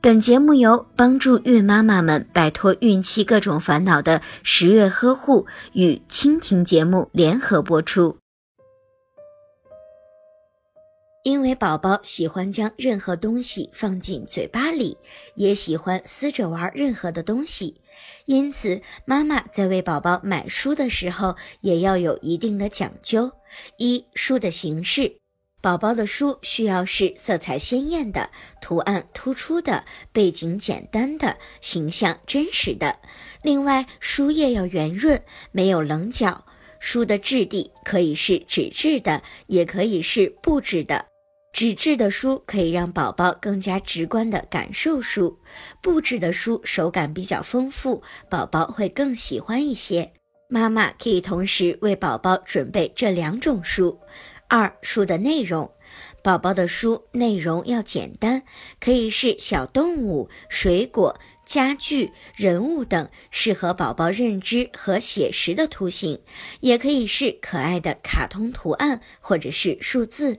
本节目由帮助孕妈妈们摆脱孕期各种烦恼的十月呵护与蜻蜓节目联合播出。因为宝宝喜欢将任何东西放进嘴巴里，也喜欢撕着玩任何的东西，因此妈妈在为宝宝买书的时候也要有一定的讲究。一、书的形式。宝宝的书需要是色彩鲜艳的、图案突出的、背景简单的、形象真实的。另外，书页要圆润，没有棱角。书的质地可以是纸质的，也可以是布质的。纸质的书可以让宝宝更加直观地感受书，布质的书手感比较丰富，宝宝会更喜欢一些。妈妈可以同时为宝宝准备这两种书。二书的内容，宝宝的书内容要简单，可以是小动物、水果、家具、人物等适合宝宝认知和写实的图形，也可以是可爱的卡通图案或者是数字。